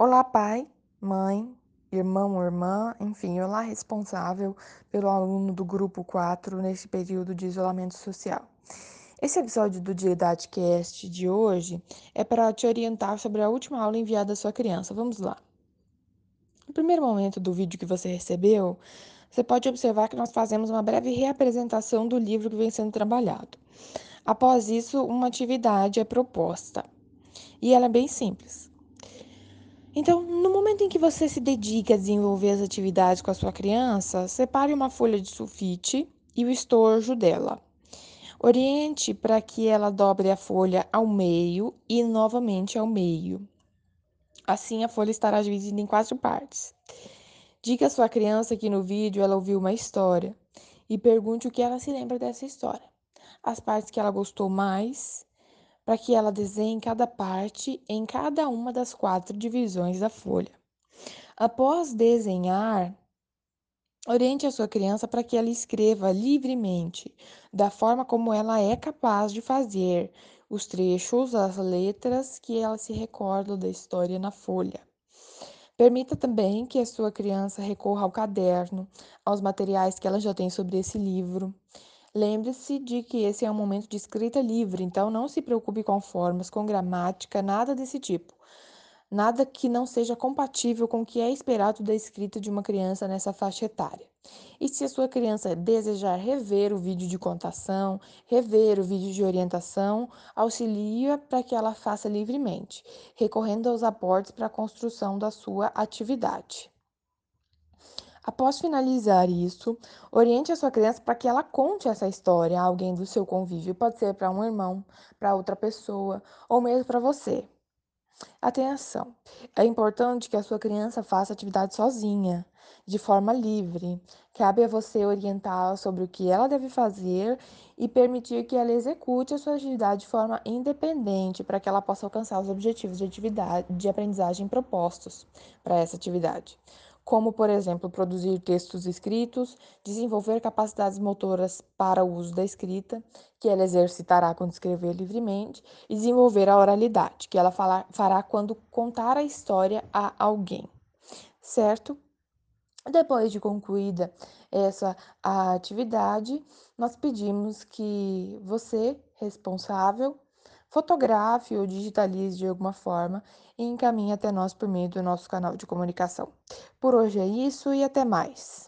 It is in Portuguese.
Olá, pai, mãe, irmão ou irmã, enfim, olá, responsável pelo aluno do grupo 4 neste período de isolamento social. Esse episódio do Didaticast de hoje é para te orientar sobre a última aula enviada à sua criança. Vamos lá. No primeiro momento do vídeo que você recebeu, você pode observar que nós fazemos uma breve reapresentação do livro que vem sendo trabalhado. Após isso, uma atividade é proposta. E ela é bem simples. Então, no momento em que você se dedica a desenvolver as atividades com a sua criança, separe uma folha de sulfite e o estojo dela. Oriente para que ela dobre a folha ao meio e novamente ao meio. Assim, a folha estará dividida em quatro partes. Diga à sua criança que no vídeo ela ouviu uma história e pergunte o que ela se lembra dessa história. As partes que ela gostou mais para que ela desenhe cada parte em cada uma das quatro divisões da folha. Após desenhar, oriente a sua criança para que ela escreva livremente, da forma como ela é capaz de fazer, os trechos, as letras que ela se recorda da história na folha. Permita também que a sua criança recorra ao caderno, aos materiais que ela já tem sobre esse livro. Lembre-se de que esse é um momento de escrita livre, então não se preocupe com formas, com gramática, nada desse tipo. Nada que não seja compatível com o que é esperado da escrita de uma criança nessa faixa etária. E se a sua criança desejar rever o vídeo de contação, rever o vídeo de orientação, auxilia para que ela faça livremente, recorrendo aos aportes para a construção da sua atividade. Após finalizar isso, oriente a sua criança para que ela conte essa história a alguém do seu convívio. Pode ser para um irmão, para outra pessoa ou mesmo para você. Atenção! É importante que a sua criança faça atividade sozinha, de forma livre. Cabe a você orientá-la sobre o que ela deve fazer e permitir que ela execute a sua atividade de forma independente para que ela possa alcançar os objetivos de atividade de aprendizagem propostos para essa atividade como, por exemplo, produzir textos escritos, desenvolver capacidades motoras para o uso da escrita, que ela exercitará quando escrever livremente, e desenvolver a oralidade, que ela fará quando contar a história a alguém, certo? Depois de concluída essa atividade, nós pedimos que você, responsável, fotografe ou digitalize de alguma forma e encaminhe até nós por meio do nosso canal de comunicação. Por hoje é isso e até mais.